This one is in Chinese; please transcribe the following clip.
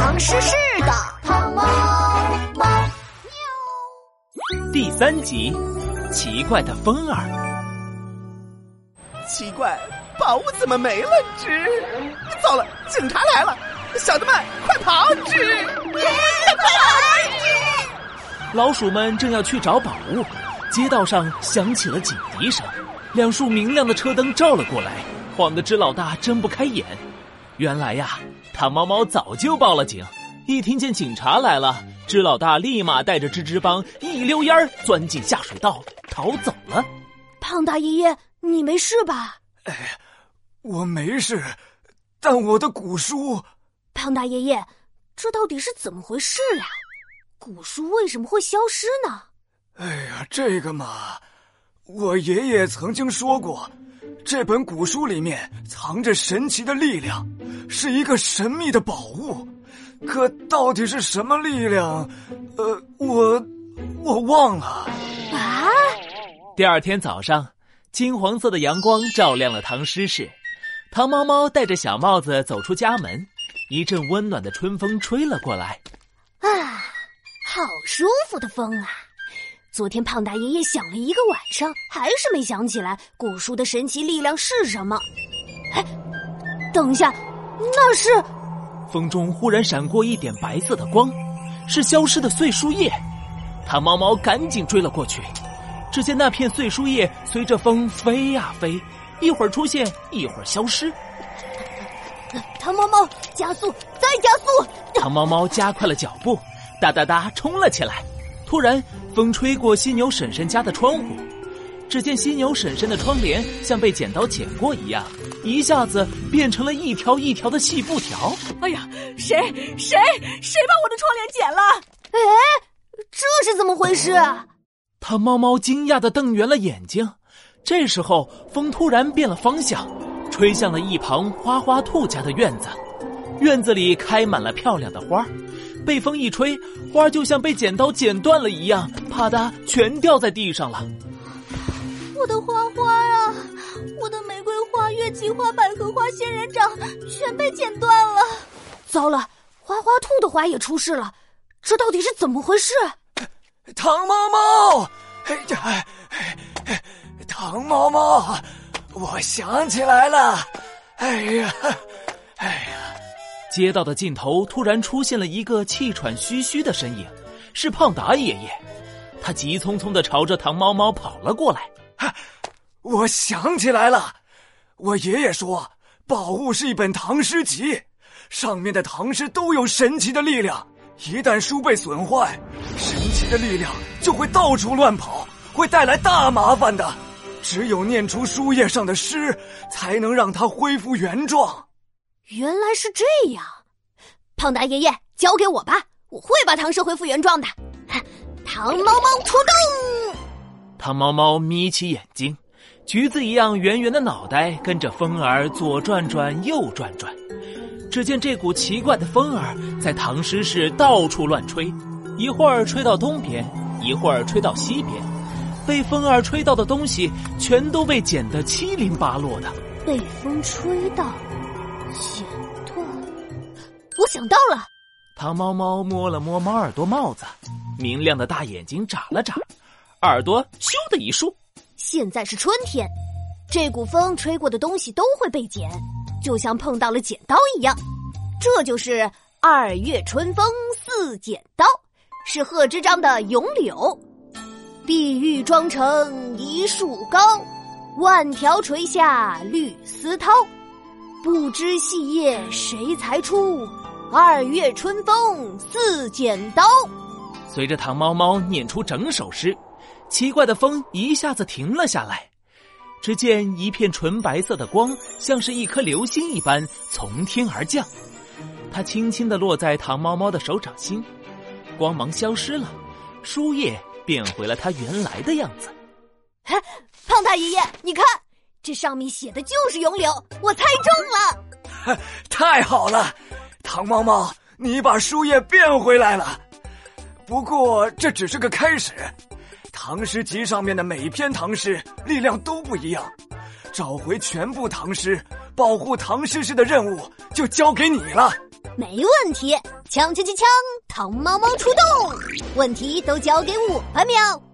唐诗诗的汤猫猫喵。第三集，奇怪的风儿。奇怪，宝物怎么没了？吱！糟了，警察来了！小的们，快跑！吱！快跑！老鼠们正要去找宝物，街道上响起了警笛声，两束明亮的车灯照了过来，晃得支老大睁不开眼。原来呀，糖猫猫早就报了警，一听见警察来了，支老大立马带着吱吱帮一溜烟儿钻进下水道逃走了。胖大爷爷，你没事吧？哎，我没事，但我的古书……胖大爷爷，这到底是怎么回事呀？古书为什么会消失呢？哎呀，这个嘛，我爷爷曾经说过。这本古书里面藏着神奇的力量，是一个神秘的宝物。可到底是什么力量？呃，我我忘了。啊！第二天早上，金黄色的阳光照亮了唐诗室。唐猫猫戴着小帽子走出家门，一阵温暖的春风吹了过来。啊，好舒服的风啊！昨天胖大爷爷想了一个晚上，还是没想起来古书的神奇力量是什么。哎，等一下，那是……风中忽然闪过一点白色的光，是消失的碎树叶。糖猫猫赶紧追了过去，只见那片碎树叶随着风飞呀飞，一会儿出现，一会儿消失。糖猫猫加速，再加速！糖猫猫加快了脚步，哒哒哒冲了起来。突然，风吹过犀牛婶婶家的窗户，只见犀牛婶婶的窗帘像被剪刀剪过一样，一下子变成了一条一条的细布条。哎呀，谁谁谁把我的窗帘剪了？哎，这是怎么回事？他猫猫惊讶的瞪圆了眼睛。这时候，风突然变了方向，吹向了一旁花花兔家的院子。院子里开满了漂亮的花。被风一吹，花就像被剪刀剪断了一样，啪嗒全掉在地上了。我的花花啊，我的玫瑰花、月季花、百合花、仙人掌全被剪断了。糟了，花花兔的花也出事了，这到底是怎么回事？唐猫猫，哎呀，糖猫猫，我想起来了，哎呀，哎呀。街道的尽头突然出现了一个气喘吁吁的身影，是胖达爷爷。他急匆匆的朝着唐猫猫跑了过来。我想起来了，我爷爷说，宝物是一本唐诗集，上面的唐诗都有神奇的力量。一旦书被损坏，神奇的力量就会到处乱跑，会带来大麻烦的。只有念出书页上的诗，才能让它恢复原状。原来是这样，胖达爷爷，交给我吧，我会把唐诗恢复原状的。唐猫猫出动，糖猫猫眯起眼睛，橘子一样圆圆的脑袋跟着风儿左转转右转转。只见这股奇怪的风儿在唐诗室到处乱吹，一会儿吹到东边，一会儿吹到西边，被风儿吹到的东西全都被剪得七零八落的。被风吹到。剪断，我想到了。糖猫猫摸了摸猫耳朵帽子，明亮的大眼睛眨了眨，耳朵咻的一竖。现在是春天，这股风吹过的东西都会被剪，就像碰到了剪刀一样。这就是二月春风似剪刀，是贺知章的《咏柳》。碧玉妆成一树高，万条垂下绿丝绦。不知细叶谁裁出？二月春风似剪刀。随着唐猫猫念出整首诗，奇怪的风一下子停了下来。只见一片纯白色的光，像是一颗流星一般从天而降。它轻轻的落在糖猫猫的手掌心，光芒消失了，书页变回了它原来的样子。胖大爷爷，你看。这上面写的就是咏柳，我猜中了，太好了！唐猫猫，你把书页变回来了。不过这只是个开始，唐诗集上面的每篇唐诗力量都不一样，找回全部唐诗，保护唐诗诗的任务就交给你了。没问题。锵锵锵锵，唐猫猫出动，问题都交给我吧，喵。